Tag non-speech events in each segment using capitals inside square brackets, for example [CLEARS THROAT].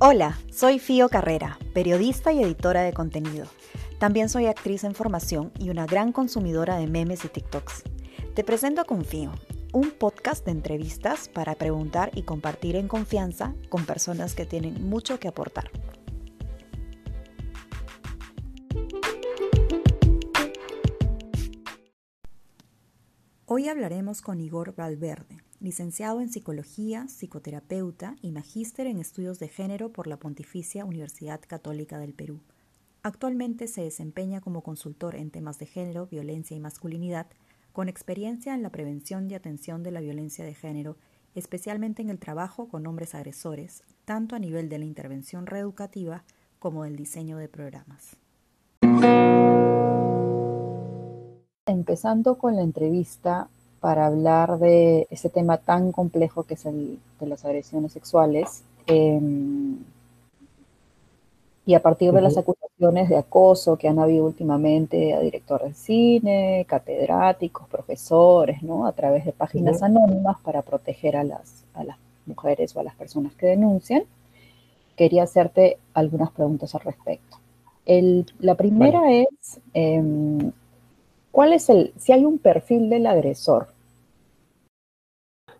Hola, soy Fío Carrera, periodista y editora de contenido. También soy actriz en formación y una gran consumidora de memes y TikToks. Te presento a Confío, un podcast de entrevistas para preguntar y compartir en confianza con personas que tienen mucho que aportar. Hoy hablaremos con Igor Valverde, licenciado en Psicología, psicoterapeuta y magíster en estudios de género por la Pontificia Universidad Católica del Perú. Actualmente se desempeña como consultor en temas de género, violencia y masculinidad, con experiencia en la prevención y atención de la violencia de género, especialmente en el trabajo con hombres agresores, tanto a nivel de la intervención reeducativa como del diseño de programas. Empezando con la entrevista, para hablar de ese tema tan complejo que es el de las agresiones sexuales. Em, y a partir de las acusaciones de acoso que han habido últimamente a directores de cine, catedráticos, profesores, ¿no? A través de páginas anónimas para proteger a las, a las mujeres o a las personas que denuncian, quería hacerte algunas preguntas al respecto. El, la primera es, em, ¿Cuál es el, si hay un perfil del agresor?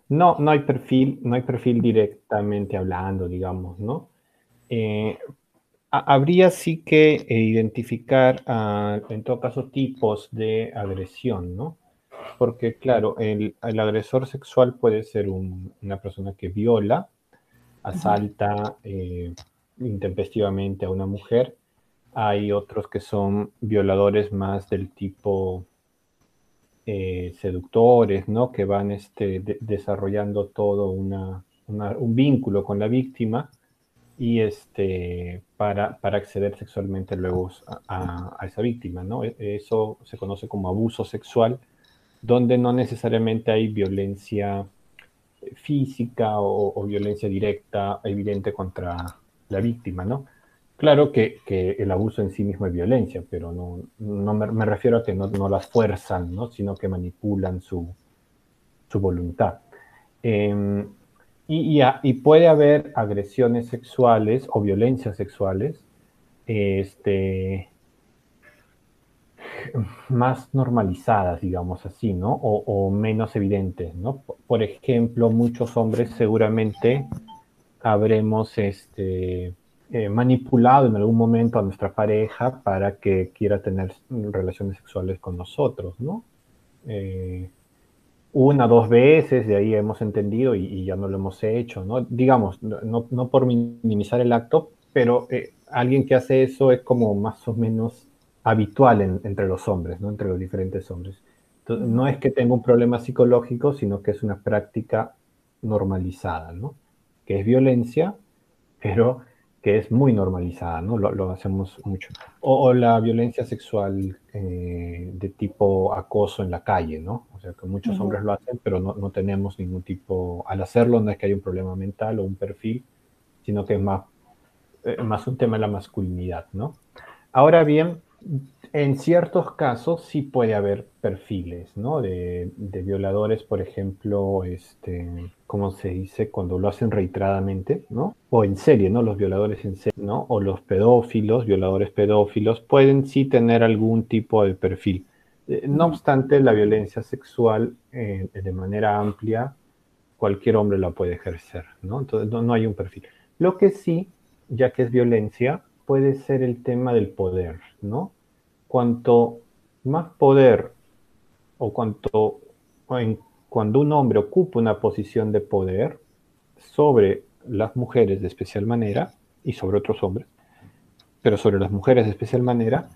No, no hay perfil, no hay perfil directamente hablando, digamos, ¿no? Eh, habría sí que eh, identificar, en todo caso, tipos de agresión, ¿no? Porque, claro, el, agresor sexual puede ser una persona que viola, asalta eh, intempestivamente a una mujer. Hay otros que son violadores más del tipo eh, seductores, ¿no? Que van este, desarrollando todo un vínculo con la víctima y este, para, para acceder sexualmente luego a, esa víctima, ¿no? E, eso se conoce como abuso sexual, donde no necesariamente hay violencia física o, o violencia directa evidente contra la víctima, ¿no? Claro que, el abuso en sí mismo es violencia, pero no, me, refiero a que no, las fuerzan, ¿no? sino que manipulan su, voluntad. Em, y, y, puede haber agresiones sexuales o violencias sexuales este, más normalizadas, digamos así, ¿no? O, o menos evidentes, ¿no? Por ejemplo, muchos hombres seguramente habremos este, eh, manipulado en algún momento a nuestra pareja para que quiera tener relaciones sexuales con nosotros, ¿no? Eh, una, dos veces, de ahí hemos entendido y, ya no lo hemos hecho, ¿no? Digamos, no, no por minimizar el acto, pero eh, alguien que hace eso es como más o menos habitual entre los hombres, ¿no? Entre los diferentes hombres. Entonces, no es que tenga un problema psicológico, sino que es una práctica normalizada, ¿no? Que es violencia, pero que es muy normalizada, ¿no? Lo, hacemos mucho. O, la violencia sexual eh, de tipo acoso en la calle, ¿no? O sea, que muchos hombres lo hacen, pero no, no, tenemos ningún tipo, al hacerlo no es que haya un problema mental o un perfil, sino que es más, eh, más un tema de la masculinidad, ¿no? Ahora bien, en ciertos casos sí puede haber perfiles, ¿no? De, violadores, por ejemplo, este, ¿cómo se dice? Cuando lo hacen reiteradamente, ¿no? O en serie, ¿no? Los violadores en serie, ¿no? O los pedófilos, violadores pedófilos, pueden sí tener algún tipo de perfil. Eh, no obstante, la violencia sexual eh, de manera amplia, cualquier hombre la puede ejercer, ¿no? Entonces no hay un perfil. Lo que sí, ya que es violencia, puede ser el tema del poder, ¿no? cuanto más poder o cuanto cuando un hombre ocupa una posición de poder sobre las mujeres de especial manera y sobre otros hombres, pero sobre las mujeres de especial manera,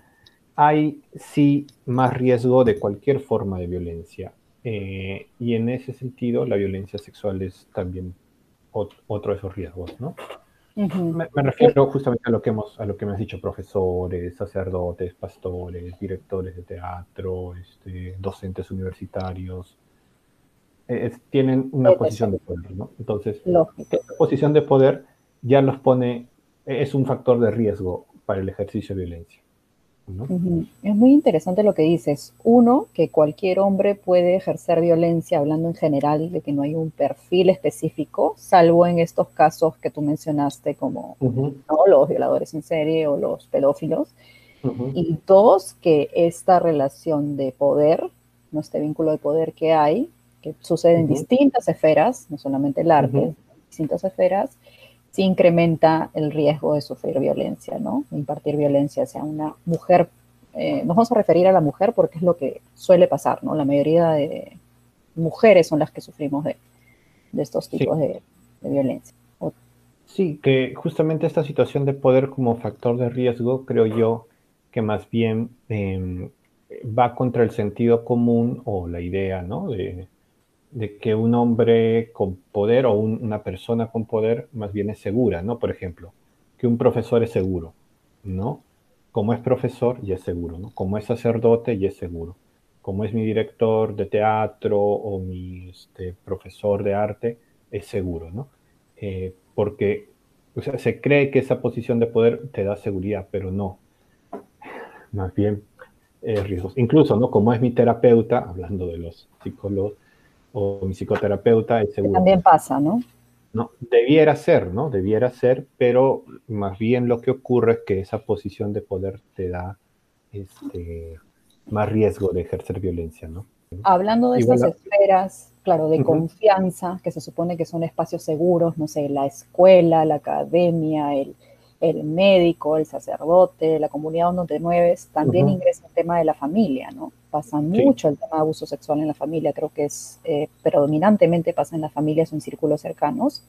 hay sí más riesgo de cualquier forma de violencia. Eh, y en ese sentido, la violencia sexual es también otro de esos riesgos, ¿no? Me, refiero justamente a lo que hemos, a lo que me has dicho, profesores, sacerdotes, pastores, directores de teatro, este, docentes universitarios, eh, tienen una posición de poder, ¿no? Entonces, esta posición de poder ya los pone, es un factor de riesgo para el ejercicio de violencia. Es muy interesante lo que dices. Uno, que cualquier hombre puede ejercer violencia, hablando en general de que no hay un perfil específico, salvo en estos casos que tú mencionaste, como los violadores en serie o los pedófilos. Y dos, que esta relación de poder, no este vínculo de poder que hay, que sucede en distintas esferas, no solamente el arte, distintas esferas, sí incrementa el riesgo de sufrir violencia, ¿no? Impartir violencia hacia una mujer. Eh, nos vamos a referir a la mujer porque es lo que suele pasar, ¿no? La mayoría de mujeres son las que sufrimos de, estos tipos de, violencia. Sí, que justamente esta situación de poder como factor de riesgo, creo yo, que más bien em, va contra el sentido común o la idea, ¿no? De, de que un hombre con poder o una persona con poder más bien es segura, ¿no? Por ejemplo, que un profesor es seguro, ¿no? Como es profesor, y es seguro, ¿no? Como es sacerdote, y es seguro. Como es mi director de teatro o mi este, profesor de arte, es seguro, ¿no? Eh, porque se cree que esa posición de poder te da seguridad, pero no. Más bien, es riesgos. Incluso, ¿no? Como es mi terapeuta, hablando de los psicólogos, o mi psicoterapeuta es seguro. también pasa, ¿no? No, debiera ser, ¿no? Debiera ser, pero más bien lo que ocurre es que esa posición de poder te da este, más riesgo de ejercer violencia, ¿no? Hablando de esas esferas, claro, de confianza, que se supone que son espacios seguros, no sé, la escuela, la academia, el, el médico, el sacerdote, la comunidad donde te mueves, también ingresa el tema de la familia, ¿no? Pasa mucho el tema de abuso sexual en la familia, creo que es eh, predominantemente pasa en las familias o en círculos cercanos.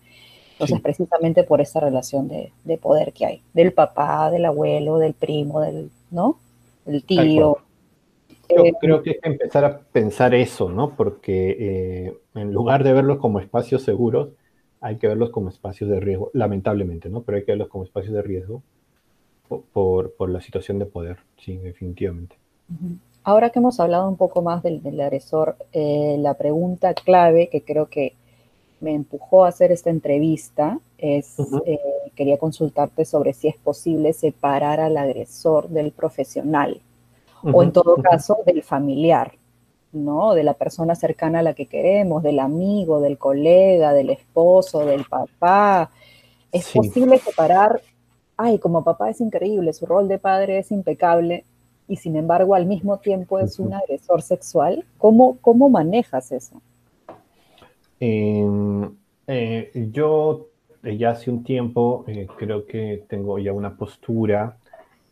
Entonces, precisamente por esa relación de, poder que hay, del papá, del abuelo, del primo, del, ¿no? Del tío. Yo eh, creo que hay que empezar a pensar eso, ¿no? Porque eh, en lugar de verlos como espacios seguros, hay que verlos como espacios de riesgo, lamentablemente, ¿no? Pero hay que verlos como espacios de riesgo por, por, la situación de poder, sí, definitivamente. Ahora que hemos hablado un poco más del, agresor, eh, la pregunta clave que creo que me empujó a hacer esta entrevista es, eh, quería consultarte sobre si es posible separar al agresor del profesional o en todo caso del familiar. ¿no? De la persona cercana a la que queremos, del amigo, del colega, del esposo, del papá. Es posible separar, ay, como papá es increíble, su rol de padre es impecable y sin embargo al mismo tiempo es un agresor sexual. ¿Cómo, cómo manejas eso? Em, eh, yo eh, ya hace un tiempo eh, creo que tengo ya una postura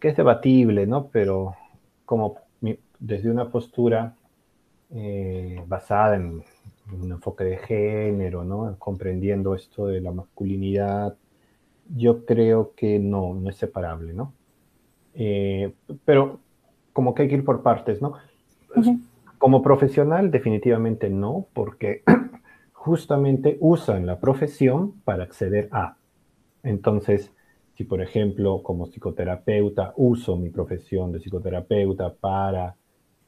que es debatible, ¿no? Pero como desde una postura basada en, un enfoque de género, ¿no? Comprendiendo esto de la masculinidad, yo creo que no, no es separable, ¿no? Eh, pero como que hay que ir por partes, ¿no? Como profesional, definitivamente no, porque [CLEARS THROAT] justamente usan la profesión para acceder a. Entonces, si por ejemplo, como psicoterapeuta, uso mi profesión de psicoterapeuta para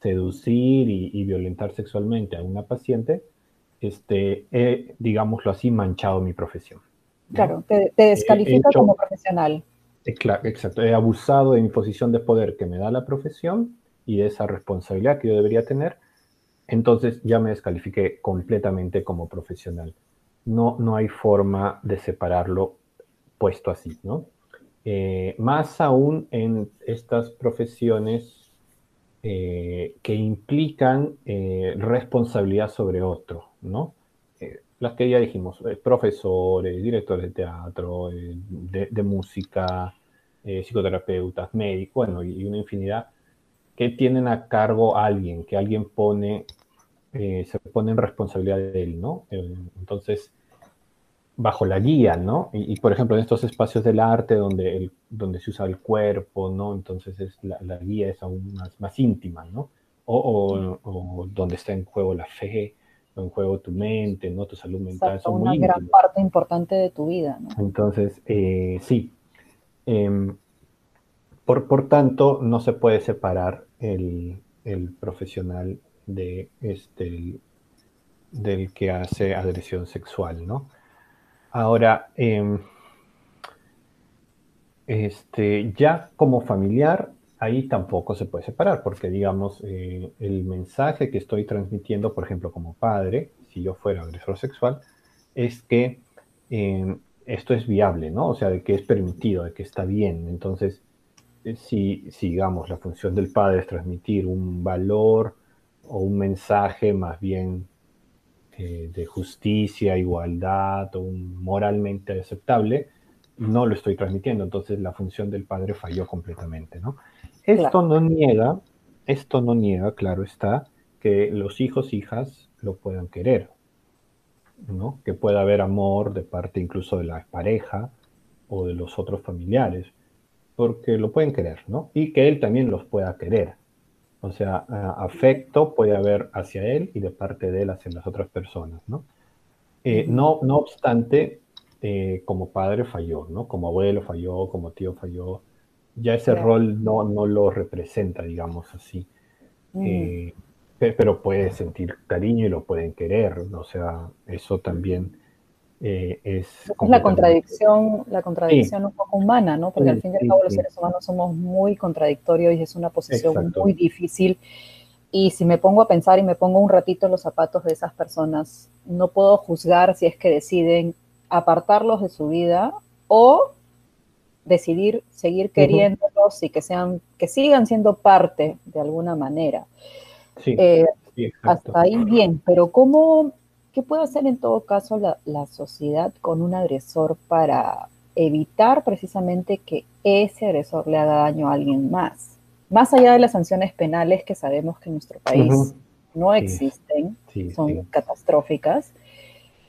seducir y, violentar sexualmente a una paciente, este, he, digámoslo así, manchado mi profesión. Claro, te, descalifica como profesional. Exacto, he abusado de mi posición de poder que me da la profesión y de esa responsabilidad que yo debería tener, entonces ya me descalifiqué completamente como profesional. No, no hay forma de separarlo puesto así, ¿no? Eh, más aún en estas profesiones eh, que implican eh, responsabilidad sobre otro, ¿no? Eh, las que ya dijimos, profesores, directores de teatro, de, música, psicoterapeutas, médicos, bueno, y, una infinidad que tienen a cargo a alguien, que alguien pone, se pone en responsabilidad de él, ¿no? entonces, bajo la guía, ¿no? Y, por ejemplo, en estos espacios del arte donde, el, donde se usa el cuerpo, ¿no? Entonces es, la, guía es aún más, más íntima, ¿no? O, o, donde está en juego la fe, o en juego tu mente, ¿no? Tu salud mental. Es una gran parte importante de tu vida, ¿no? Entonces, eh, sí. Em, por, por tanto, no se puede separar el, el profesional de este, del que hace agresión sexual, ¿no? Ahora, em, este, ya como familiar, ahí tampoco se puede separar, porque digamos, eh, el mensaje que estoy transmitiendo, por ejemplo, como padre, si yo fuera agresor sexual, es que eh, esto es viable, ¿no? O sea, de que es permitido, de que está bien. Entonces, eh, si, si, digamos, la función del padre es transmitir un valor o un mensaje más bien de justicia, igualdad o un moralmente aceptable, no lo estoy transmitiendo. Entonces, la función del padre falló completamente, ¿no? Esto no niega, esto no niega, claro está, que los hijos, hijas lo puedan querer, ¿no? Que pueda haber amor de parte incluso de la pareja o de los otros familiares, porque lo pueden querer, ¿no? Y que él también los pueda querer. O sea, afecto puede haber hacia él y de parte de él hacia las otras personas, ¿no? Eh, no, no obstante, eh, como padre falló, ¿no? Como abuelo falló, como tío falló, ya ese rol no, no lo representa, digamos así. Mm. Eh, pero puede sentir cariño y lo pueden querer, o sea, eso también eh, es... Es la contradicción, la contradicción un poco humana, ¿no? Porque al fin y al cabo los seres humanos somos muy contradictorios y es una posición muy difícil. Y si me pongo a pensar y me pongo un ratito en los zapatos de esas personas, no puedo juzgar si es que deciden apartarlos de su vida o decidir seguir queriéndolos y que sean, que sigan siendo parte de alguna manera. Eh, hasta ahí bien, pero ¿cómo, qué puede hacer en todo caso la, la, sociedad con un agresor para evitar precisamente que ese agresor le haga daño a alguien más? Más allá de las sanciones penales que sabemos que en nuestro país no existen, son catastróficas,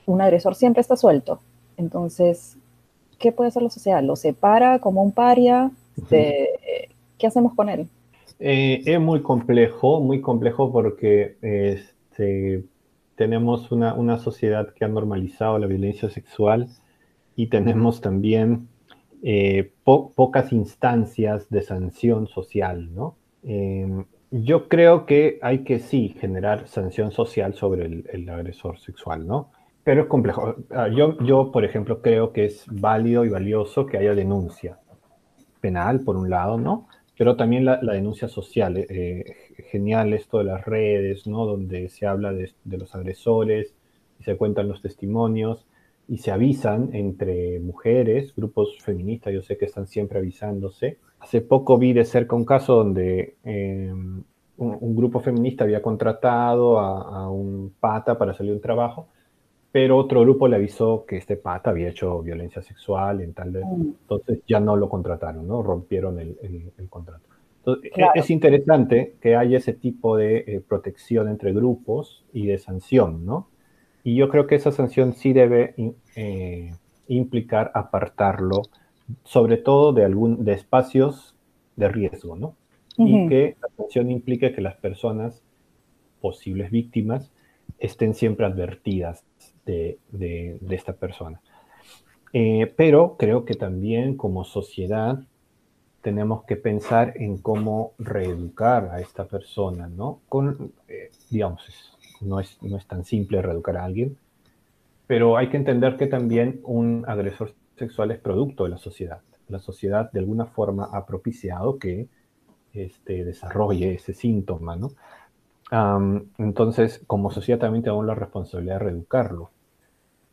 un agresor siempre está suelto. Entonces, ¿qué puede hacer la sociedad? ¿Lo separa como un paria? Este, ¿Qué hacemos con él? Eh, es muy complejo, muy complejo porque este, tenemos una, sociedad que ha normalizado la violencia sexual y tenemos también eh, pocas instancias de sanción social, ¿no? Em, yo creo que hay que sí generar sanción social sobre el agresor sexual, ¿no? Pero es complejo. Ah, yo, yo, por ejemplo, creo que es válido y valioso que haya denuncia penal, por un lado, ¿no? Pero también la, denuncia social. Eh, eh, genial esto de las redes, ¿no? Donde se habla de, los agresores y se cuentan los testimonios y se avisan entre mujeres, grupos feministas, yo sé que están siempre avisándose. Hace poco vi de cerca un caso donde em, un, grupo feminista había contratado a, a un pata para salir de un trabajo pero otro grupo le avisó que este pata había hecho violencia sexual, en tal de, mm. entonces ya no lo contrataron, ¿no? Rompieron el, contrato. Entonces, e, es interesante que haya ese tipo de eh, protección entre grupos y de sanción, ¿no? Y yo creo que esa sanción sí debe eh, implicar apartarlo, sobre todo de, algún, de espacios de riesgo, ¿no? Y que la sanción implique que las personas, posibles víctimas, estén siempre advertidas de, esta persona. Eh, pero creo que también como sociedad tenemos que pensar en cómo reeducar a esta persona, ¿no? Con, eh, digamos, no, es, no es tan simple reeducar a alguien, pero hay que entender que también un agresor sexual es producto de la sociedad. La sociedad de alguna forma ha propiciado que este, desarrolle ese síntoma, ¿no? entonces, como sociedad también tenemos la responsabilidad de reeducarlo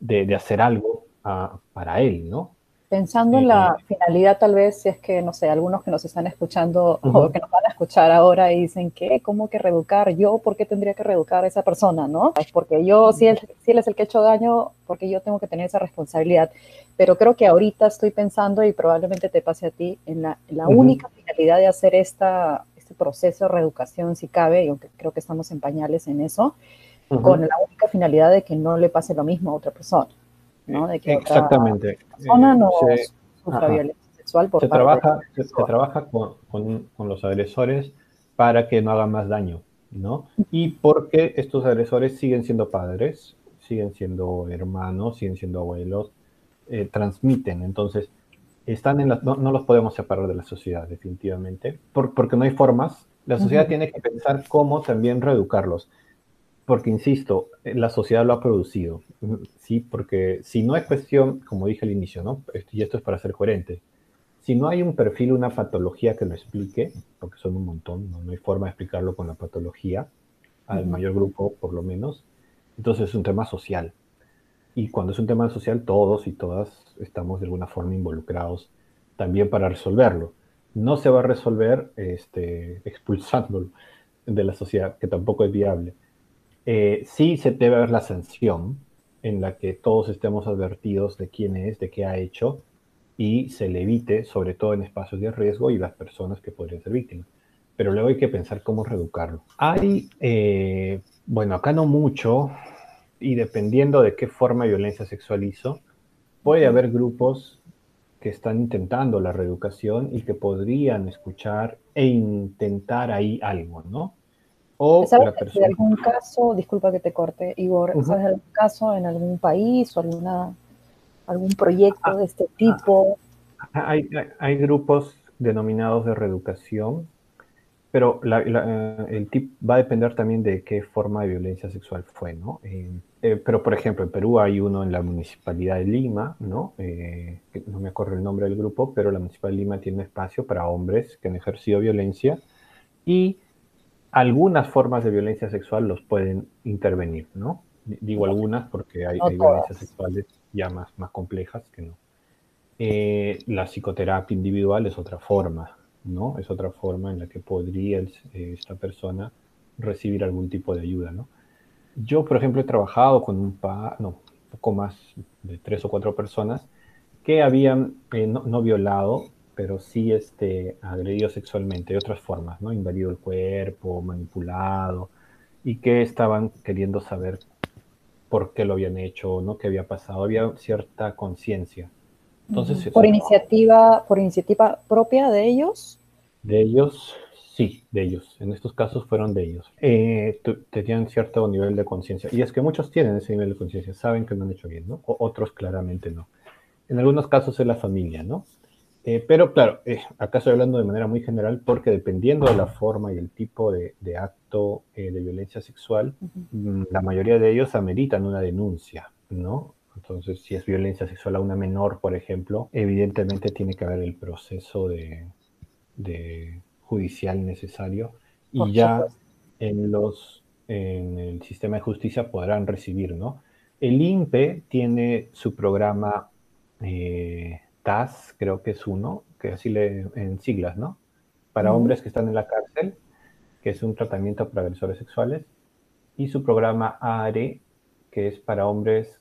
de, hacer algo ah, para él, ¿no? Pensando en la eh, finalidad, tal vez, si es que, no sé, algunos que nos están escuchando o que nos van a escuchar ahora y dicen, ¿qué? ¿Cómo que reeducar? ¿Yo por qué tendría que reeducar a esa persona, no? Es porque yo, si él, si él es el que ha hecho daño, porque yo tengo que tener esa responsabilidad. Pero creo que ahorita estoy pensando, y probablemente te pase a ti, en la, la única finalidad de hacer esta, este proceso de reeducación, si cabe, y aunque creo que estamos en pañales en eso, con la única finalidad de que no le pase lo mismo a otra persona, ¿no? De que Exactamente. Otra persona no se, sufra violencia sexual por se trabaja, se, trabaja con, con, los agresores para que no hagan más daño, ¿no? Y porque estos agresores siguen siendo padres, siguen siendo hermanos, siguen siendo abuelos, eh, transmiten, entonces están en la, no, no, los podemos separar de la sociedad definitivamente, porque no hay formas. La sociedad tiene que pensar cómo también reeducarlos porque insisto, la sociedad lo ha producido, ¿sí? Porque si no es cuestión, como dije al inicio, ¿no? Y esto es para ser coherente, Si no hay un perfil, una patología que lo explique, porque son un montón, no, hay forma de explicarlo con la patología, al mayor grupo por lo menos, entonces es un tema social. Y cuando es un tema social, todos y todas estamos de alguna forma involucrados también para resolverlo. No se va a resolver este, expulsándolo de la sociedad, que tampoco es viable. Eh, sí se debe ver la sanción en la que todos estemos advertidos de quién es, de qué ha hecho, y se le evite, sobre todo en espacios de riesgo y las personas que podrían ser víctimas. Pero luego hay que pensar cómo reeducarlo. Hay, eh, bueno, acá no mucho, y dependiendo de qué forma de violencia sexual hizo, puede haber grupos que están intentando la reeducación y que podrían escuchar e intentar ahí algo, ¿no? O ¿Sabes de algún caso, disculpa que te corte, Igor, ¿sabes de algún caso en algún país o alguna, algún proyecto ah, de este tipo? Ah, hay, hay, grupos denominados de reeducación pero eh, el tip va a depender también de qué forma de violencia sexual fue, ¿no? Eh, eh, pero, por ejemplo, en Perú hay uno en la Municipalidad de Lima, ¿no? no me acuerdo el nombre del grupo, pero la Municipalidad de Lima tiene un espacio para hombres que han ejercido violencia y algunas formas de violencia sexual los pueden intervenir, ¿no? Digo algunas porque hay, violencias sexuales ya más, más complejas que no. la psicoterapia individual es otra forma, ¿no? Es otra forma en la que podría eh, esta persona recibir algún tipo de ayuda, ¿no? Yo, por ejemplo, he trabajado con un pa, no, poco más de tres o cuatro personas que habían eh, no, violado, pero sí este, agredido sexualmente de otras formas, ¿no? Invadido el cuerpo, manipulado, y que estaban queriendo saber por qué lo habían hecho, ¿no? ¿Qué había pasado? Había cierta conciencia entonces, por iniciativa, por iniciativa propia de ellos. De ellos, sí, de ellos. En estos casos fueron de ellos. Eh, tenían cierto nivel de conciencia. Y es que muchos tienen ese nivel de conciencia, saben que no han hecho bien, ¿no? otros claramente no. En algunos casos es la familia, ¿no? Eh, pero claro, eh, acá estoy hablando de manera muy general porque dependiendo de la forma y el tipo de, acto de violencia sexual, la mayoría de ellos ameritan una denuncia, ¿no? Entonces, si es violencia sexual a una menor, por ejemplo, evidentemente tiene que haber el proceso de, judicial necesario y ya en los en el sistema de justicia podrán recibir, ¿no? El INPE tiene su programa eh, TAS, creo que es uno, que así le en siglas, ¿no? Para hombres que están en la cárcel, que es un tratamiento para agresores sexuales, y su programa ARE, que es para hombres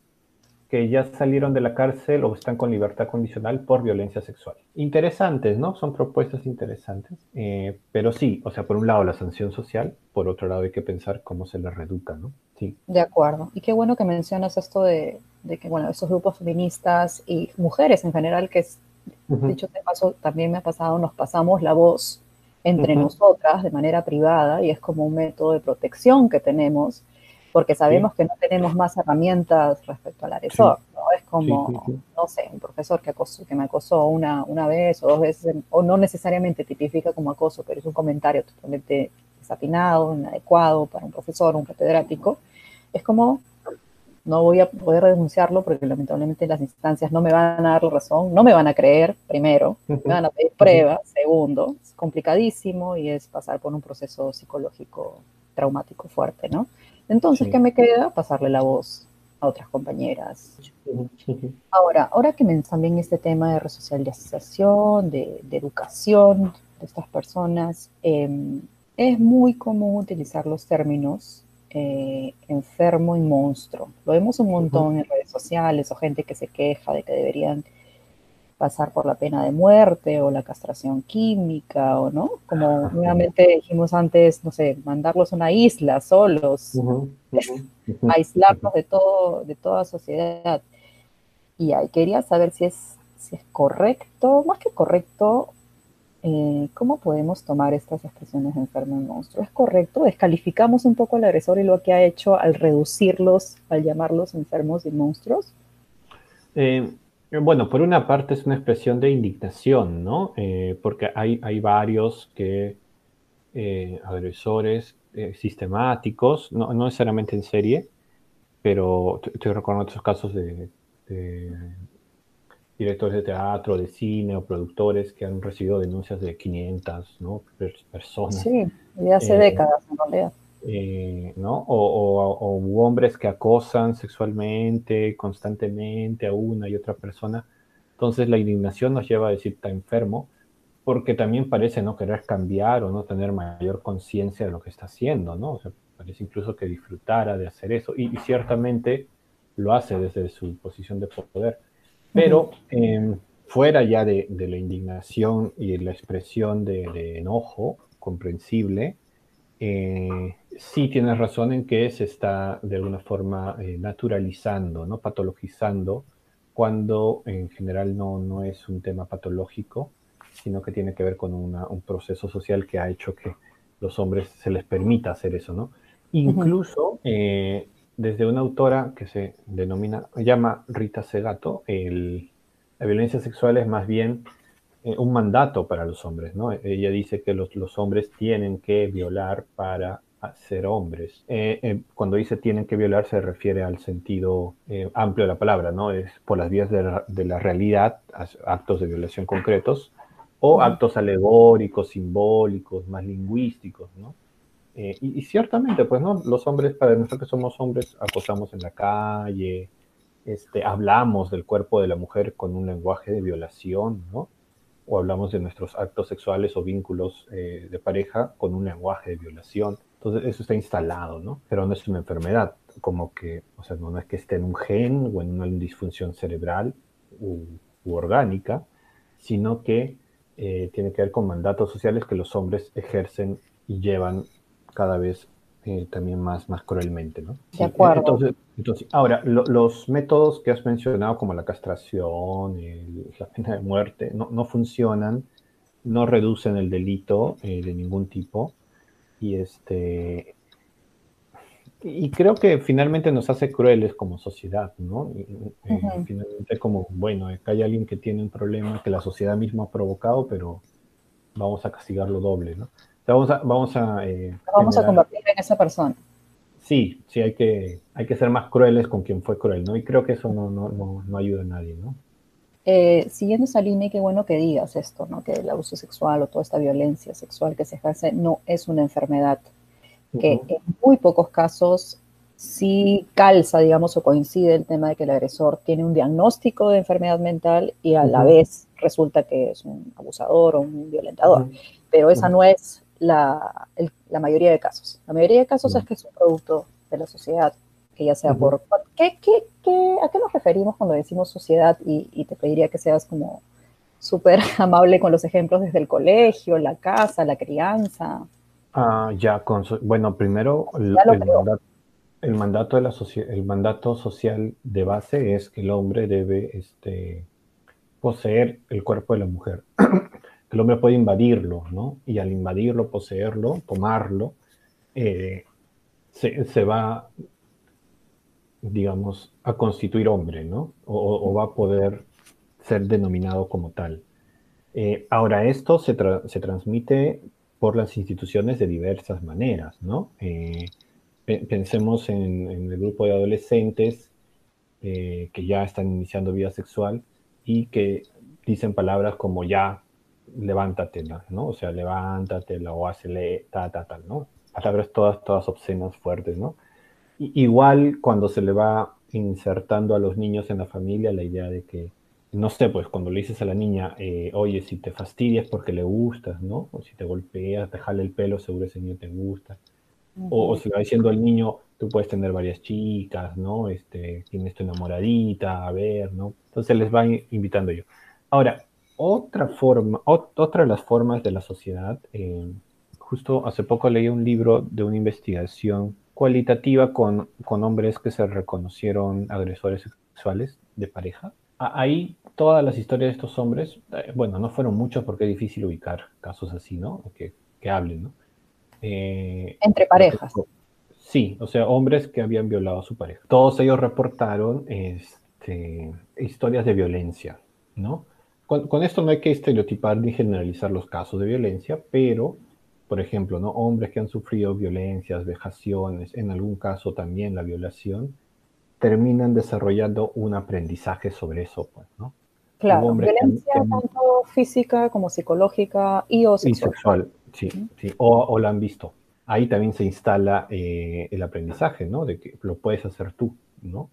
que ya salieron de la cárcel o están con libertad condicional por violencia sexual. Interesantes, ¿no? Son propuestas interesantes. Eh, pero sí, o sea, por un lado la sanción social, por otro lado hay que pensar cómo se les reeduca, ¿no? Sí. De acuerdo. Y qué bueno que mencionas esto de, que, bueno, esos grupos feministas y mujeres en general, que es, dicho de paso, también me ha pasado, nos pasamos la voz entre nosotras de manera privada y es como un método de protección que tenemos porque sabemos que no tenemos más herramientas respecto al agresor, ¿no? Es como, no sé, un profesor que, acosó, que me acosó una, una vez o dos veces, o no necesariamente tipifica como acoso, pero es un comentario totalmente desapinado, inadecuado para un profesor, un catedrático, es como, no voy a poder denunciarlo porque lamentablemente las instancias no me van a dar la razón, no me van a creer, primero, me van a pedir pruebas, segundo, es complicadísimo y es pasar por un proceso psicológico traumático fuerte, ¿no? Entonces, ¿qué me queda? Pasarle la voz a otras compañeras. Ahora, ahora que me también este tema de resocialización, de, educación de estas personas, em, es muy común utilizar los términos eh, enfermo y monstruo. Lo vemos un montón en redes sociales o gente que se queja de que deberían pasar por la pena de muerte o la castración química o no, como nuevamente dijimos antes, no sé, mandarlos a una isla solos, aislarnos de todo, de toda sociedad. Y ahí quería saber si es, si es correcto, más que correcto, eh, ¿cómo podemos tomar estas expresiones de enfermo y monstruo? ¿Es correcto? ¿Descalificamos un poco al agresor y lo que ha hecho al reducirlos, al llamarlos enfermos y monstruos? Eh, bueno, por una parte es una expresión de indignación, ¿no? Eh, porque hay, hay, varios que eh, agresores eh, sistemáticos, no, necesariamente en serie, pero estoy recordando otros casos de, directores de teatro, de cine o productores que han recibido denuncias de 500 ¿no? personas. Sí, de hace eh, décadas en realidad. Eh, ¿no? O, hombres que acosan sexualmente, constantemente a una y otra persona. Entonces la indignación nos lleva a decir está enfermo, porque también parece no querer cambiar o no tener mayor conciencia de lo que está haciendo, ¿no? O sea, parece incluso que disfrutara de hacer eso, y, ciertamente lo hace desde su posición de poder. Pero em, fuera ya de, la indignación y la expresión de, enojo comprensible, eh, sí tienes razón en que se está de alguna forma eh, naturalizando, ¿no? patologizando, cuando en general no, no es un tema patológico, sino que tiene que ver con un proceso social que ha hecho que los hombres se les permita hacer eso, ¿no? Incluso eh, desde una autora que se denomina, llama Rita Segato, la violencia sexual es más bien eh, un mandato para los hombres, ¿no? Ella dice que los, los hombres tienen que violar para ser hombres. Eh, cuando dice tienen que violar se refiere al sentido amplio de la palabra, ¿no? Es por las vías de la, de la realidad, actos de violación concretos, o actos alegóricos, simbólicos, más lingüísticos, ¿no? Eh, y, ciertamente, pues, ¿no? Los hombres, para nosotros que somos hombres, acosamos en la calle, este, hablamos del cuerpo de la mujer con un lenguaje de violación, ¿no? O hablamos de nuestros actos sexuales o vínculos eh, de pareja con un lenguaje de violación. Entonces, eso está instalado, ¿no? Pero no es una enfermedad, como que, o sea, no, es que esté en un gen o en una disfunción cerebral u orgánica, sino que eh, tiene que ver con mandatos sociales que los hombres ejercen y llevan cada vez eh, también más, más cruelmente, ¿no? De acuerdo. Entonces, entonces ahora, los métodos que has mencionado, como la castración, la pena de muerte, no, no, funcionan, no reducen el delito eh, de ningún tipo, y este, y creo que finalmente nos hace crueles como sociedad, ¿no? Finalmente como, bueno, acá hay alguien que tiene un problema que la sociedad misma ha provocado, pero vamos a castigarlo doble, ¿no? vamos a... Vamos a, eh, vamos a convertir en esa persona. Sí, sí, hay que, hay que ser más crueles con quien fue cruel, ¿no? Y creo que eso no, no, no, no ayuda a nadie, ¿no? Eh, siguiendo esa línea, qué bueno que digas esto, ¿no? Que el abuso sexual o toda esta violencia sexual que se ejerce no es una enfermedad que en muy pocos casos sí calza, digamos, o coincide el tema de que el agresor tiene un diagnóstico de enfermedad mental y a la vez resulta que es un abusador o un violentador. Pero esa no es la, la, mayoría de casos. La mayoría de casos es que es un producto de la sociedad, que ya sea por... ¿qué, qué, qué, a qué nos referimos cuando decimos sociedad? Y, y te pediría que seas como súper [LAUGHS] amable con los ejemplos desde el colegio, la casa, la crianza. Ah, ya, con, bueno, primero el, mandato, de la el mandato social de base es que el hombre debe este, poseer el cuerpo de la mujer. [CLEARS THROAT] el hombre puede invadirlo, ¿no? Y al invadirlo, poseerlo, tomarlo, eh, se, va, digamos, a constituir hombre, ¿no? O, va a poder ser denominado como tal. Eh, ahora, esto se, transmite por las instituciones de diversas maneras, ¿no? Eh, pensemos en, el grupo de adolescentes que ya están iniciando vida sexual y que dicen palabras como ya, levántate, ¿no? O sea, levántate, o hazle, ta, ta, tal, ¿no? Palabras todas, todas obscenas, fuertes, ¿no? igual cuando se le va insertando a los niños en la familia la idea de que no sé, pues cuando le dices a la niña, eh, oye, si te fastidias porque le gustas, ¿no? O si te golpeas, te jale el pelo, seguro ese niño te gusta. o, si va diciendo al niño, tú puedes tener varias chicas, ¿no? Este, tienes tu enamoradita, a ver, ¿no? Entonces les va invitando yo. Ahora, otra forma, otra de las formas de la sociedad, eh, justo hace poco leí un libro de una investigación cualitativa con, con hombres que se reconocieron agresores sexuales de pareja ahí todas las historias de estos hombres, eh, bueno, no fueron muchos porque es difícil ubicar casos así, ¿no? Que, que hablen, ¿no? Eh, Entre parejas. Sí, o sea, hombres que habían violado a su pareja. Todos ellos reportaron este, historias de violencia, ¿no? Con, con, esto no hay que estereotipar ni generalizar los casos de violencia, pero, por ejemplo, ¿no? Hombres que han sufrido violencias, vejaciones, en algún caso también la violación, terminan desarrollando un aprendizaje sobre eso, pues, ¿no? Claro, violencia tanto física como psicológica y o sexual. sí, sí. O, la han visto. Ahí también se instala eh, el aprendizaje, ¿no? De que lo puedes hacer tú, ¿no?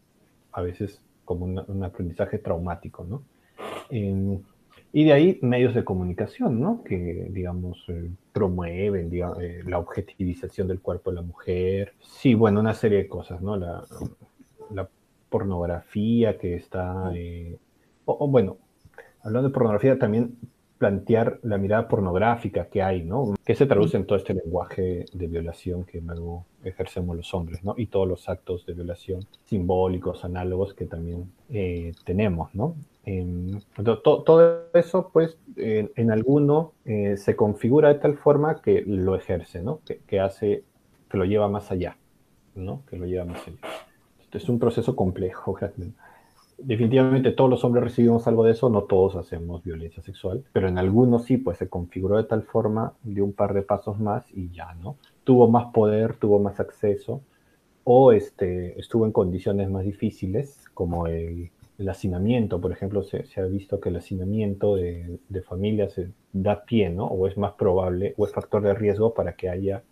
A veces como un aprendizaje traumático, ¿no? Y de ahí medios de comunicación, ¿no? Que, digamos, eh, promueven eh, la objetivización del cuerpo de la mujer. Sí, bueno, una serie de cosas, ¿no? La, pornografía que está o, bueno, hablando de pornografía, también plantear la mirada pornográfica que hay, ¿no? Que se traduce en todo este lenguaje de violación que luego ejercemos los hombres, ¿no? Y todos los actos de violación simbólicos, análogos que también eh, tenemos, ¿no? Todo eso, pues, en alguno eh, se configura de tal forma que lo ejerce, ¿no? Que, que, hace, que lo lleva más allá, ¿no? Que lo lleva más allá. es un proceso complejo, [LAUGHS] definitivamente todos los hombres recibimos algo de eso, no todos hacemos violencia sexual, pero en algunos sí, pues se configuró de tal forma, dio un par de pasos más y ya, ¿no? Tuvo más poder, tuvo más acceso, o este, estuvo en condiciones más difíciles, como el, hacinamiento, por ejemplo, se, ha visto que el hacinamiento de, familias da pie, ¿no? O es más probable, o es factor de riesgo para que haya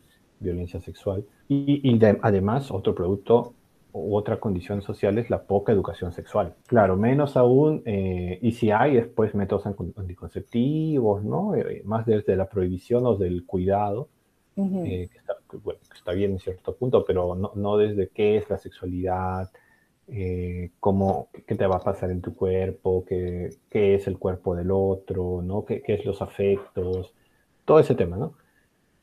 violencia sexual. Y, además, otro producto otra condición social es la poca educación sexual. Claro, menos aún, eh, y si hay después métodos anticonceptivos, ¿no? Eh, más desde la prohibición o del cuidado, eh, que, está, bueno, está, bien en cierto punto, pero no, no desde qué es la sexualidad, cómo, qué te va a pasar en tu cuerpo, qué, qué es el cuerpo del otro, ¿no? Qué, qué es los afectos, todo ese tema, ¿no?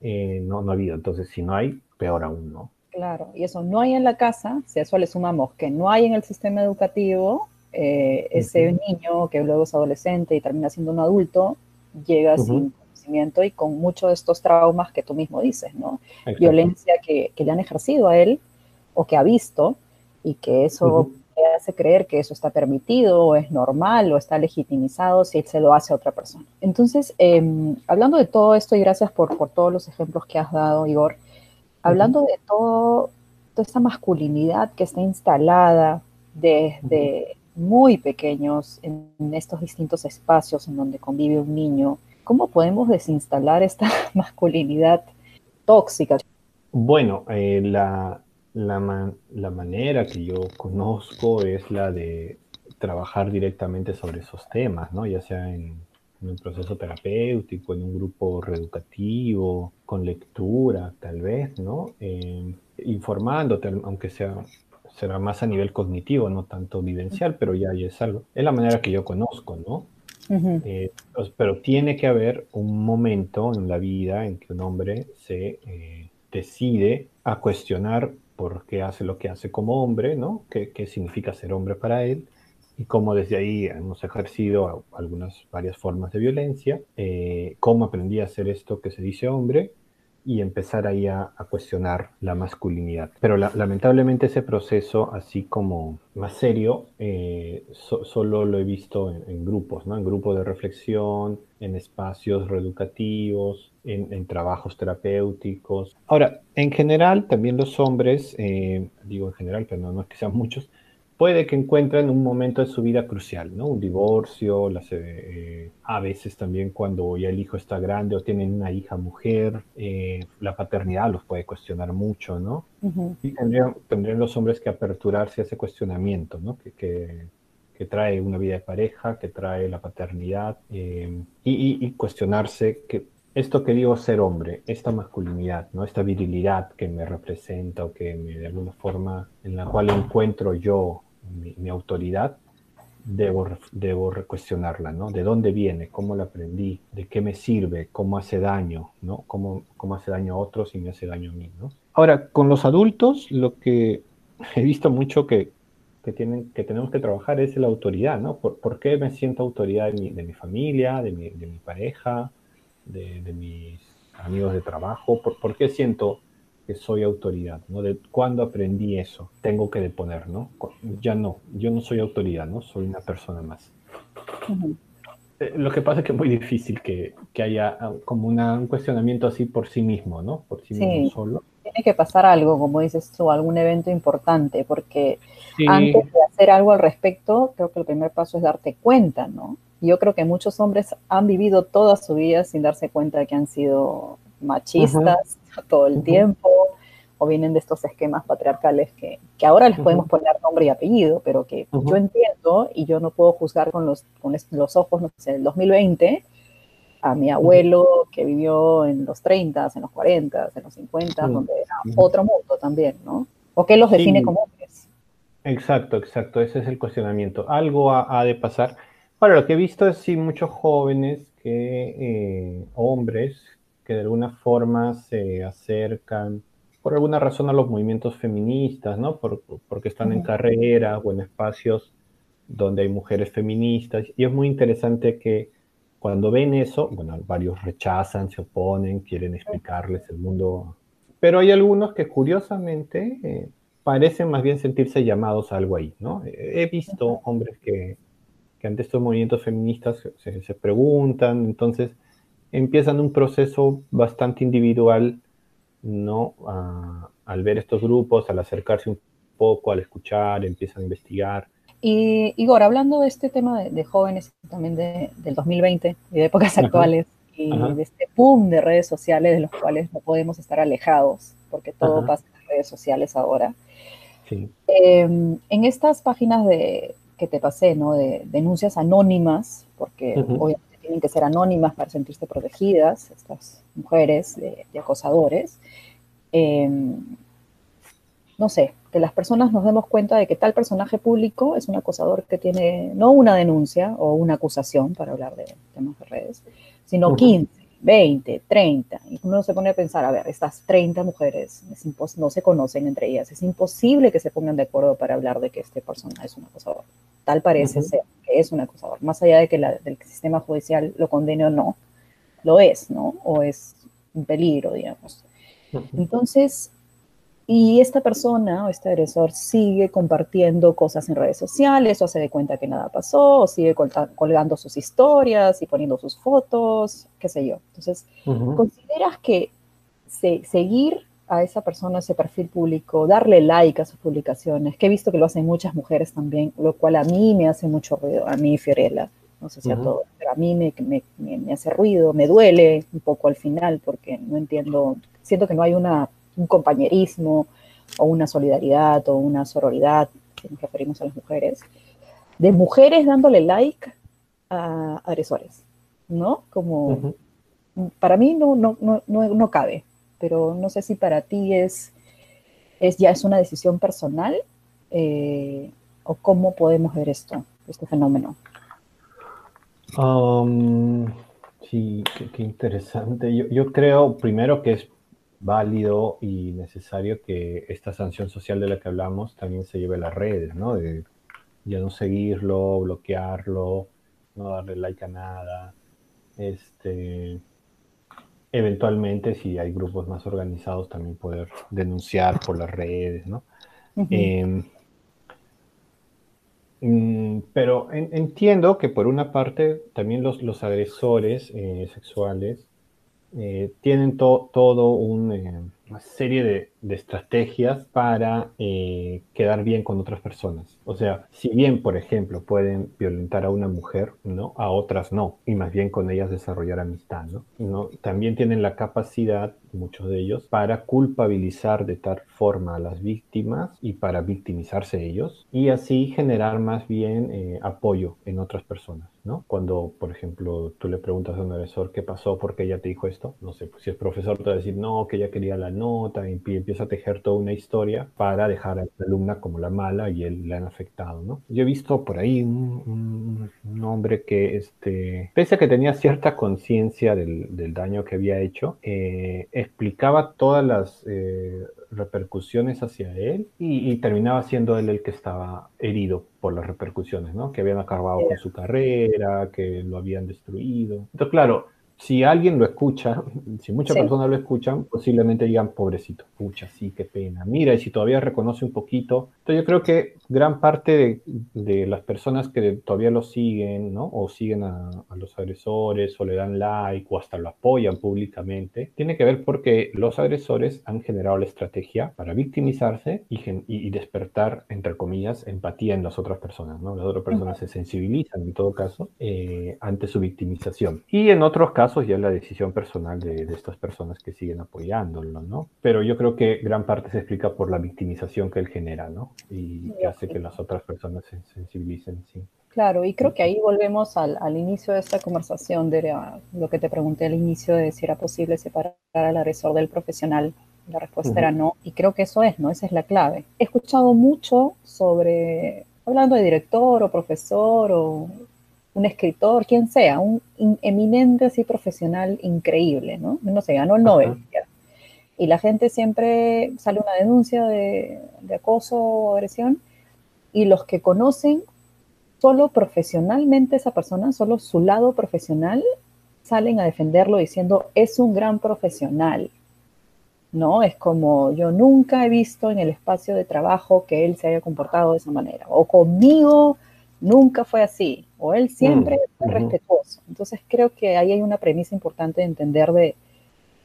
no, no ha habido. Entonces, si no hay, peor aún, ¿no? Claro, y eso no hay en la casa, si a eso le sumamos que no hay en el sistema educativo, eh, ese niño que luego es adolescente y termina siendo un adulto, llega sin conocimiento y con muchos de estos traumas que tú mismo dices, ¿no? Violencia que, le han ejercido a él o que ha visto y que eso le hace creer que eso está permitido o es normal o está legitimizado si se lo hace a otra persona. Entonces, em, hablando de todo esto y gracias por, por todos los ejemplos que has dado, Igor, hablando de todo, toda esta masculinidad que está instalada desde muy pequeños en, estos distintos espacios en donde convive un niño, ¿cómo podemos desinstalar esta [LAUGHS] masculinidad tóxica? Bueno, eh, la, la, manera que yo conozco es la de trabajar directamente sobre esos temas, ¿no? Ya sea en en un proceso terapéutico, en un grupo reeducativo, con lectura, tal vez, ¿no? Eh, informándote, aunque sea será más a nivel cognitivo, no tanto vivencial, pero ya, es algo. Es la manera que yo conozco, ¿no? Eh, pues, pero tiene que haber un momento en la vida en que un hombre se eh, decide a cuestionar por qué hace lo que hace como hombre, ¿no? ¿Qué, qué significa ser hombre para él? y cómo desde ahí hemos ejercido algunas varias formas de violencia, eh, cómo aprendí a hacer esto que se dice hombre y empezar ahí a, cuestionar la masculinidad. Pero lamentablemente ese proceso, así como más serio, eh, solo lo he visto en, grupos, ¿no? en grupos de reflexión, en espacios reeducativos, en, trabajos terapéuticos. Ahora, en general, también los hombres, eh, digo en general, pero no es que sean muchos, puede que encuentren un momento de su vida crucial, ¿no? Un divorcio, eh, a veces también cuando ya el hijo está grande o tienen una hija mujer, eh, la paternidad los puede cuestionar mucho, ¿no? Y tendrían, los hombres que aperturarse a ese cuestionamiento, ¿no? Que, trae una vida de pareja, que trae la paternidad, eh, y, cuestionarse que esto que digo ser hombre, esta masculinidad, ¿no? esta virilidad que me representa o que me, de alguna forma en la cual encuentro yo mi, autoridad, debo, debo cuestionarla, ¿no? ¿De dónde viene? ¿Cómo la aprendí? ¿De qué me sirve? ¿Cómo hace daño? ¿no? ¿Cómo, cómo hace daño a otros y me hace daño a mí? ¿no? Ahora, con los adultos, lo que he visto mucho que, que, tienen, que tenemos que trabajar es la autoridad, ¿no? ¿Por, por qué me siento autoridad de mi, de mi familia, de mi, de mi pareja, de, de, mis amigos de trabajo? ¿Por, ¿Por qué siento que soy autoridad, ¿no? De cuándo aprendí eso, tengo que deponer, ¿no? Ya no, yo no soy autoridad, ¿no? Soy una persona más. Eh, lo que pasa es que es muy difícil que, que haya ah, como una, un cuestionamiento así por sí mismo, ¿no? Por sí, mismo solo. Tiene que pasar algo, como dices tú, algún evento importante, porque antes de hacer algo al respecto, creo que el primer paso es darte cuenta, ¿no? Yo creo que muchos hombres han vivido toda su vida sin darse cuenta de que han sido machistas [LAUGHS] todo el tiempo, o vienen de estos esquemas patriarcales que, que ahora les podemos poner nombre y apellido, pero que yo entiendo y yo no puedo juzgar con los, con los ojos, no sé, del 2020 a mi abuelo que vivió en los 30, en los 40, en los 50, donde era otro mundo también, ¿no? ¿O qué los define como hombres? Exacto, exacto, ese es el cuestionamiento. Algo ha, de pasar. Para lo que he visto es sí muchos jóvenes que, eh, hombres, que de alguna forma se acercan por alguna razón a los movimientos feministas, ¿no? porque están en carrera o en espacios donde hay mujeres feministas. Y es muy interesante que cuando ven eso, bueno, varios rechazan, se oponen, quieren explicarles el mundo. Pero hay algunos que curiosamente eh, parecen más bien sentirse llamados a algo ahí, ¿no? He visto hombres que, que ante estos movimientos feministas se, se preguntan, entonces empiezan un proceso bastante individual ¿no? al ver estos grupos, al acercarse un poco, al escuchar, empiezan a investigar. Y Igor, hablando de este tema de, jóvenes, también de, del 2020 y de épocas actuales, y de este boom de redes sociales de los cuales no podemos estar alejados, porque todo pasa en redes sociales ahora. Em, en estas páginas de, que te pasé, ¿no? De denuncias anónimas, porque obviamente tienen que ser anónimas para sentirse protegidas, estas mujeres de, acosadores. Em, no sé, que las personas nos demos cuenta de que tal personaje público es un acosador que tiene no una denuncia o una acusación, para hablar de temas de redes, sino 15, 20, 30. Y uno se pone a pensar, a ver, estas 30 mujeres no se conocen entre ellas, es imposible que se pongan de acuerdo para hablar de que este personaje es un acosador. Tal parece ser es un acosador, más allá de que el del sistema judicial lo condene o no, lo es, ¿no? O es un peligro, digamos. Entonces, y esta persona o este agresor sigue compartiendo cosas en redes sociales, o se da cuenta que nada pasó, o sigue colgando sus historias y poniendo sus fotos, qué sé yo. Entonces, ¿consideras que seguir a esa persona, ese perfil público, darle like a sus publicaciones, que he visto que lo hacen muchas mujeres también, lo cual a mí me hace mucho ruido, a mí Fiorella, no sé si a todos, pero a mí me, me, me, hace ruido, me duele un poco al final, porque no entiendo, siento que no hay una, un compañerismo o una solidaridad o una sororidad, si nos referimos a las mujeres, de mujeres dándole like a agresores, ¿no? Como, para mí no, no, no, no cabe pero no sé si para ti es, es ya es una decisión personal eh, o cómo podemos ver esto, este fenómeno. Um, sí, qué, interesante. Yo, yo, creo primero que es válido y necesario que esta sanción social de la que hablamos también se lleve a las redes, ¿no? De ya no seguirlo, bloquearlo, no darle like a nada. Este, eventualmente, si hay grupos más organizados, también poder denunciar por las redes, ¿no? Em, mm, pero entiendo que por una parte también los, los agresores eh, sexuales eh, tienen todo un, eh, una serie de, estrategias para eh, quedar bien con otras personas. O sea, si bien, por ejemplo, pueden violentar a una mujer, ¿no? A otras no, y más bien con ellas desarrollar amistad, ¿no? ¿no? También tienen la capacidad, muchos de ellos, para culpabilizar de tal forma a las víctimas y para victimizarse ellos, y así generar más bien apoyo en otras personas. ¿no? Cuando, por ejemplo, tú le preguntas a un agresor qué pasó, por qué ella te dijo esto, no sé, pues si es profesor te va a decir, no, que ella quería la nota, y empieza a tejer toda una historia para dejar a la alumna como la mala y él le han afectado, ¿no? Yo he visto por ahí un, hombre que, este, pese a que tenía cierta conciencia del, daño que había hecho, eh, explicaba todas las... Eh, repercusiones hacia él y, terminaba siendo él el que estaba herido por las repercusiones, ¿no? Que habían acabado con su carrera, que lo habían destruido. Entonces, claro, si alguien lo escucha, si muchas personas lo escuchan, posiblemente digan, pobrecito, pucha, sí, qué pena. Mira, y si todavía reconoce un poquito. Entonces yo creo que gran parte de, las personas que todavía lo siguen, ¿no? O siguen a, los agresores, o le dan like, o hasta lo apoyan públicamente, tiene que ver porque los agresores han generado la estrategia para victimizarse y, despertar, entre comillas, empatía en las otras personas, ¿no? Las otras personas se sensibilizan, en todo caso, eh, ante su victimización. Y en otros casos, ya es la decisión personal de, estas personas que siguen apoyándolo, ¿no? Pero yo creo que gran parte se explica por la victimización que él genera, ¿no? Y que hace que las otras personas se sensibilicen, sí. Claro, y creo que ahí volvemos al, inicio de esta conversación, de lo que te pregunté al inicio de si era posible separar al agresor del profesional. La respuesta era no, y creo que eso es, ¿no? Esa es la clave. He escuchado mucho sobre, hablando de director o profesor o un escritor, quien sea, un eminente así profesional increíble, ¿no? No sé, ganó el Nobel. Y la gente siempre sale una denuncia de, acoso o agresión y los que conocen solo profesionalmente esa persona, solo su lado profesional, salen a defenderlo diciendo es un gran profesional. ¿No? Es como yo nunca he visto en el espacio de trabajo que él se haya comportado de esa manera. O conmigo nunca fue así, o él siempre mm, fue respetuoso. Entonces creo que ahí hay una premisa importante de entender de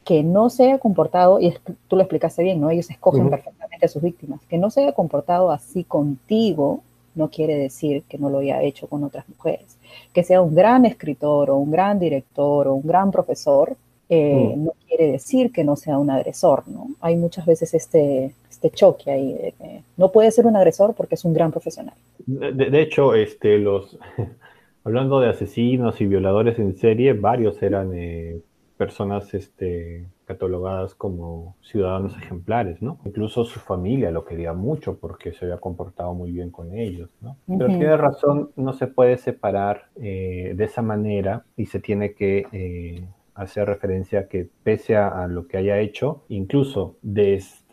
que no se haya comportado, y tú lo explicaste bien, ¿no? Ellos escogen perfectamente a sus víctimas, que no se haya comportado así contigo no quiere decir que no lo haya hecho con otras mujeres. Que sea un gran escritor o un gran director o un gran profesor, eh, mm. no quiere decir que no sea un agresor, ¿no? Hay muchas veces este, este choque ahí de que no puede ser un agresor porque es un gran profesional. De, hecho, este, los, [LAUGHS] hablando de asesinos y violadores en serie, varios eran eh, personas este, catalogadas como ciudadanos ejemplares, ¿no? Incluso su familia lo quería mucho porque se había comportado muy bien con ellos, ¿no? Pero tiene razón, no se puede separar eh, de esa manera y se tiene que hacer referencia que pese a, lo que haya hecho, incluso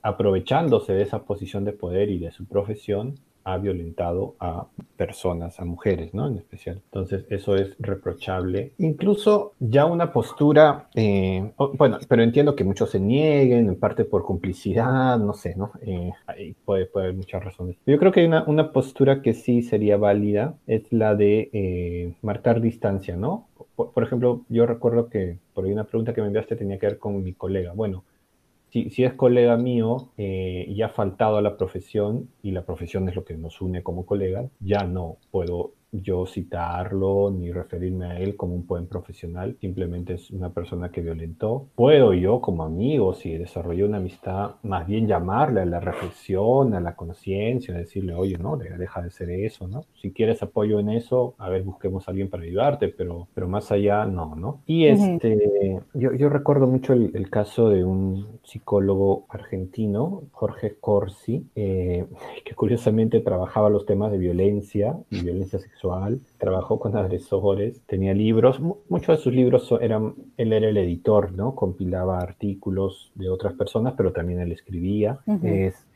aprovechándose de esa posición de poder y de su profesión, ha violentado a personas, a mujeres, ¿no? En especial. Entonces, eso es reprochable. Incluso ya una postura, eh, bueno, pero entiendo que muchos se nieguen, en parte por complicidad, no sé, ¿no? Eh, ahí puede, puede, haber muchas razones. Yo creo que hay una, una postura que sí sería válida, es la de eh, marcar distancia, ¿no? por, ejemplo, yo recuerdo que por ahí una pregunta que me enviaste tenía que ver con mi colega. Bueno, si, si es colega mío eh, y ha faltado a la profesión y la profesión es lo que nos une como colegas, ya no puedo yo citarlo ni referirme a él como un buen profesional, simplemente es una persona que violentó. Puedo yo como amigo, si desarrollé una amistad, más bien llamarle a la reflexión, a la conciencia, decirle, oye, no, deja de ser eso, ¿no? Si quieres apoyo en eso, a ver, busquemos a alguien para ayudarte, pero, pero más allá, no, ¿no? Y este, yo, yo, recuerdo mucho el, caso de un psicólogo argentino, Jorge Corsi, eh, [LAUGHS] que curiosamente trabajaba los temas de violencia y violencia sexual trabajó con agresores, tenía libros, muchos de sus libros eran, él era el editor, ¿no? Compilaba artículos de otras personas, pero también él escribía.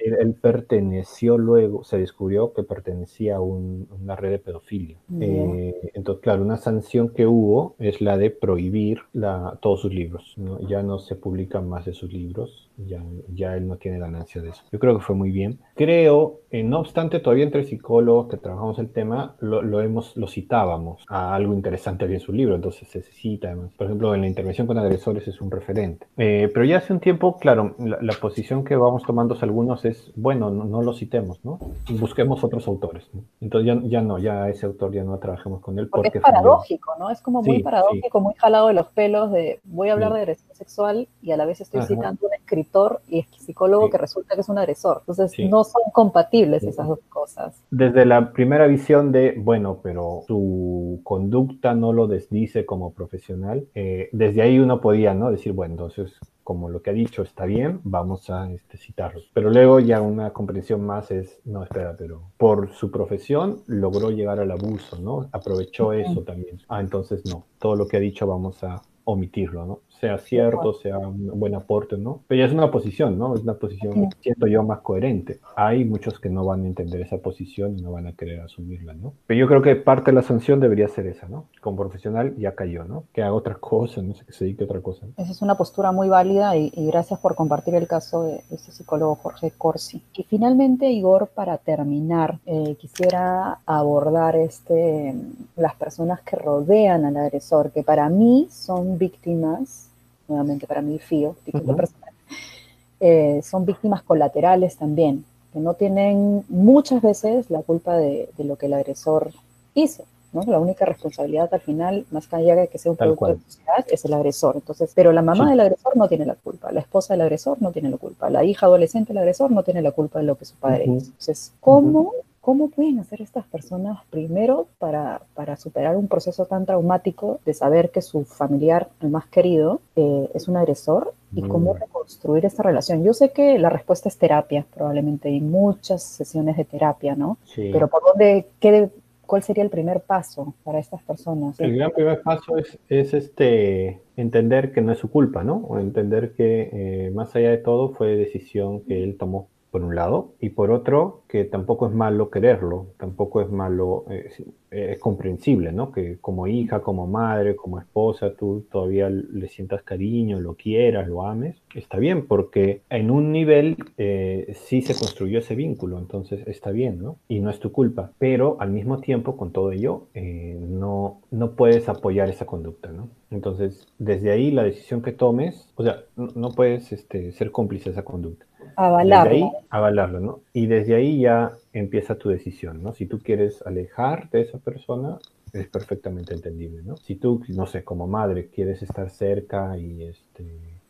Él, perteneció luego, se descubrió que pertenecía a una red de pedofilia. Eh, entonces, claro, una sanción que hubo es la de prohibir la, todos sus libros, Ya no se publican más de sus libros, ya, ya él no tiene ganancia de eso. Yo creo que fue muy bien. Creo, eh, no obstante, todavía entre psicólogos que trabajamos el tema, lo, lo, hemos, lo citábamos a algo interesante en su libro, entonces se cita además. Por ejemplo, en la intervención con agresores es un referente. Eh, pero ya hace un tiempo, claro, la, posición que vamos tomando algunos es, bueno, no, lo citemos, ¿no? Busquemos otros autores. Entonces ya, ya no, ya ese autor ya no trabajemos con él. Porque, es paradójico, ¿no? Es como muy paradójico, muy jalado de los pelos de voy a hablar de agresión sexual y a la vez estoy citando un escritor y psicólogo que resulta que es un agresor. Entonces no son compatibles esas dos cosas. Desde la primera visión de, bueno, pero su conducta no lo desdice como profesional, eh, desde ahí uno podía, ¿no? Decir, bueno, entonces, como lo que ha dicho está bien, vamos a este, citarlos. Pero luego ya una comprensión más es, no, espera, pero por su profesión logró llegar al abuso, ¿no? Aprovechó eso también. Ah, entonces no, todo lo que ha dicho vamos a omitirlo, ¿no? Sea cierto, sea un buen aporte, ¿no? Pero ya es una posición, ¿no? Es una posición, siento yo, más coherente. Hay muchos que no van a entender esa posición y no van a querer asumirla, ¿no? Pero yo creo que parte de la sanción debería ser esa, ¿no? Como profesional ya cayó, ¿no? Que haga otra cosa, no sé, que se dedique a otra cosa. Esa es una postura muy válida y, gracias por compartir el caso de este psicólogo Jorge Corsi. Y finalmente, Igor, para terminar, eh, quisiera abordar este, las personas que rodean al agresor, que para mí son víctimas, nuevamente para mí FIO, eh, son víctimas colaterales también, que no tienen muchas veces la culpa de, lo que el agresor hizo. ¿no? La única responsabilidad al final, más allá de que sea un producto de sociedad, es el agresor. Entonces, pero la mamá del agresor no tiene la culpa, la esposa del agresor no tiene la culpa, la hija adolescente del agresor no tiene la culpa de lo que su padre hizo. Entonces, ¿cómo ¿Cómo pueden hacer estas personas primero para, superar un proceso tan traumático de saber que su familiar, el más querido, eh, es un agresor? ¿Y cómo mm. reconstruir esta relación? Yo sé que la respuesta es terapia, probablemente hay muchas sesiones de terapia, ¿no? Pero ¿por dónde, qué, cuál sería el primer paso para estas personas? El gran primer paso es, este, entender que no es su culpa, ¿no? O entender que eh, más allá de todo fue decisión que él tomó por un lado, y por otro, que tampoco es malo quererlo, tampoco es malo, eh, es comprensible, ¿no? Que como hija, como madre, como esposa, tú todavía le sientas cariño, lo quieras, lo ames, está bien, porque en un nivel eh, sí se construyó ese vínculo, entonces está bien, ¿no? Y no es tu culpa, pero al mismo tiempo, con todo ello, eh, no, no puedes apoyar esa conducta, ¿no? Entonces, desde ahí la decisión que tomes, o sea, no, puedes este, ser cómplice de esa conducta Avalarlo. avalarlo, ¿no? Y desde ahí ya empieza tu decisión, ¿no? Si tú quieres alejar de esa persona, es perfectamente entendible, ¿no? Si tú, no sé, como madre quieres estar cerca y este,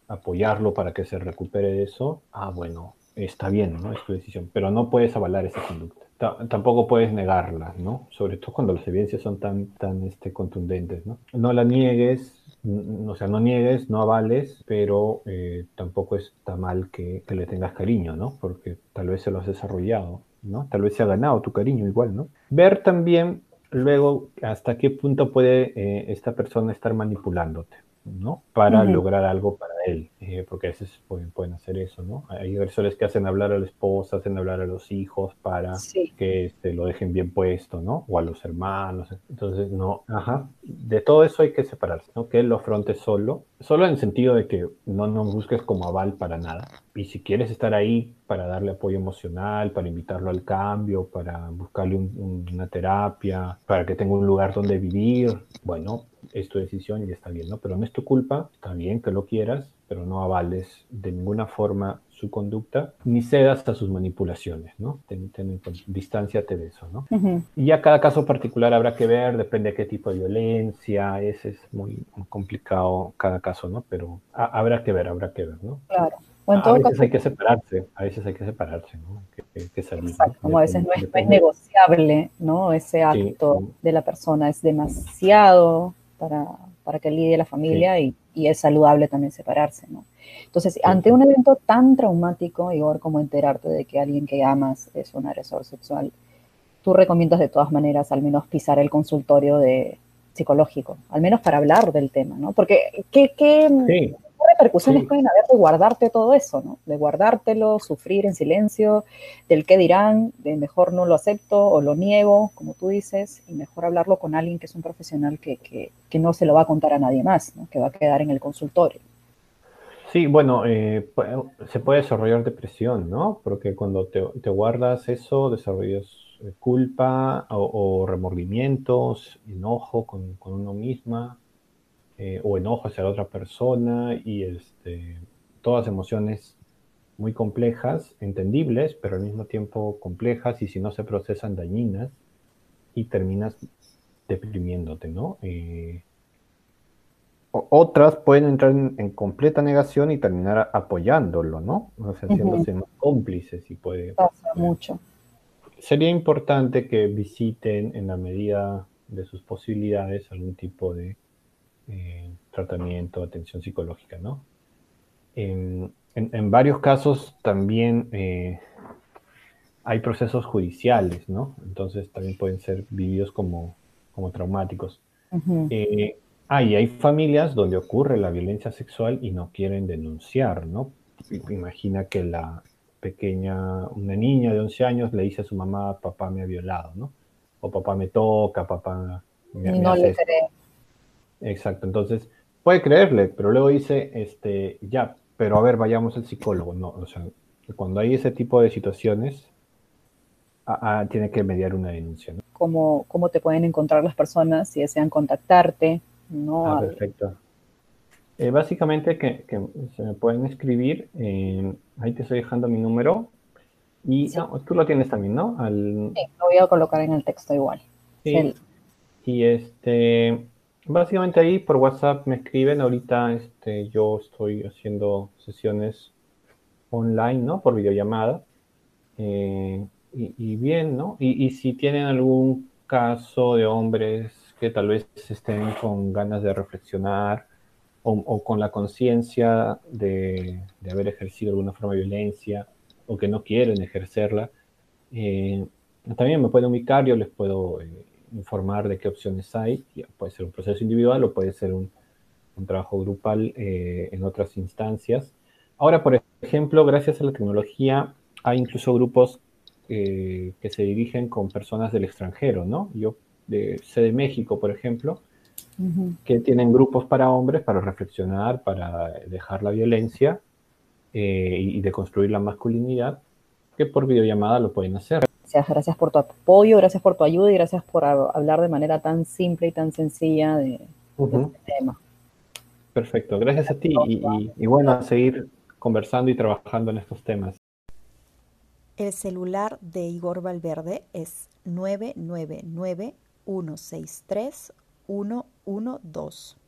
apoyarlo para que se recupere de eso, ah, bueno, está bien, ¿no? Es tu decisión, pero no puedes avalar esa conducta. tampoco puedes negarla, ¿no? Sobre todo cuando las evidencias son tan, tan este, contundentes, ¿no? No la niegues, o sea, no niegues, no avales, pero eh, tampoco está mal que, le tengas cariño, ¿no? Porque tal vez se lo has desarrollado, ¿no? Tal vez se ha ganado tu cariño igual, ¿no? Ver también luego hasta qué punto puede eh, esta persona estar manipulándote, ¿no? Para lograr algo para él, eh, porque a veces pueden, pueden, hacer eso, ¿no? Hay agresores que hacen hablar a la esposa, hacen hablar a los hijos para que este, lo dejen bien puesto, ¿no? O a los hermanos. Entonces, no, ajá. De todo eso hay que separarse, ¿no? Que él lo afronte solo, solo en el sentido de que no nos busques como aval para nada. Y si quieres estar ahí para darle apoyo emocional, para invitarlo al cambio, para buscarle una terapia, para que tenga un lugar donde vivir, bueno, es tu decisión y está bien, ¿no? Pero no es tu culpa, está bien que lo quieras, pero no avales de ninguna forma su conducta, ni cedas a sus manipulaciones, ¿no? Ten, ten, distánciate de eso, ¿no? Y ya cada caso particular habrá que ver, depende de qué tipo de violencia, ese es muy complicado cada caso, ¿no? Pero habrá que ver, habrá que ver, ¿no? Claro. a veces hay que separarse, a veces hay que separarse, ¿no? Que, que salir, Como a veces no es, negociable, ¿no? Ese acto de la persona es demasiado para, para que lidie la familia y, y, es saludable también separarse, ¿no? Entonces, ante un evento tan traumático, Igor, como enterarte de que alguien que amas es un agresor sexual, tú recomiendas de todas maneras al menos pisar el consultorio de psicológico, al menos para hablar del tema, ¿no? Porque, ¿qué, qué, repercusiones pueden haber de guardarte todo eso, ¿no? De guardártelo, sufrir en silencio, del qué dirán, de mejor no lo acepto o lo niego, como tú dices, y mejor hablarlo con alguien que es un profesional que, que, no se lo va a contar a nadie más, ¿no? Que va a quedar en el consultorio. Sí, bueno, eh, se puede desarrollar depresión, ¿no? Porque cuando te, te guardas eso, desarrollas eh, culpa o, remordimientos, enojo con, con uno misma, eh, o enojo hacia la otra persona y este, todas emociones muy complejas, entendibles, pero al mismo tiempo complejas y si no se procesan dañinas y terminas deprimiéndote, ¿no? Eh, otras pueden entrar en, completa negación y terminar apoyándolo, ¿no? O sea, haciéndose más cómplices y puede... Pasa mucho. Sería importante que visiten en la medida de sus posibilidades algún tipo de eh, tratamiento, atención psicológica, ¿no? En, varios casos también eh, hay procesos judiciales, ¿no? Entonces también pueden ser vividos como, como traumáticos. Eh, Ah, y hay familias donde ocurre la violencia sexual y no quieren denunciar, ¿no? Imagina que la pequeña, una niña de 11 años le dice a su mamá, papá me ha violado, ¿no? O papá me toca, papá me, no le cree. Exacto, entonces puede creerle, pero luego dice, este, ya, pero a ver, vayamos al psicólogo. No, o sea, cuando hay ese tipo de situaciones, tiene que mediar una denuncia. ¿no? ¿Cómo, ¿Cómo te pueden encontrar las personas si desean contactarte? ¿no? Ah, perfecto. Eh, básicamente que, se me pueden escribir, ahí te estoy dejando mi número y tú lo tienes también, ¿no? Al... Sí, lo voy a colocar en el texto igual. Sí. Y este, básicamente ahí por WhatsApp me escriben, ahorita este, yo estoy haciendo sesiones online, ¿no? Por videollamada. Eh, y, bien, ¿no? Y, si tienen algún caso de hombres que tal vez estén con ganas de reflexionar o, con la conciencia de, haber ejercido alguna forma de violencia o que no quieren ejercerla, eh, también me pueden ubicar, yo les puedo eh, informar de qué opciones hay. Puede ser un proceso individual o puede ser un, trabajo grupal eh, en otras instancias. Ahora, por ejemplo, gracias a la tecnología, hay incluso grupos que se dirigen con personas del extranjero, ¿no? Yo de, sé de México, por ejemplo, que tienen grupos para hombres para reflexionar, para dejar la violencia eh, y, de construir la masculinidad, que por videollamada lo pueden hacer. Gracias, gracias por tu apoyo, gracias por tu ayuda y gracias por hablar de manera tan simple y tan sencilla de, este tema. Perfecto, gracias a ti y, y bueno, a seguir conversando y trabajando en estos temas. El celular de Igor Valverde es 999 163 112.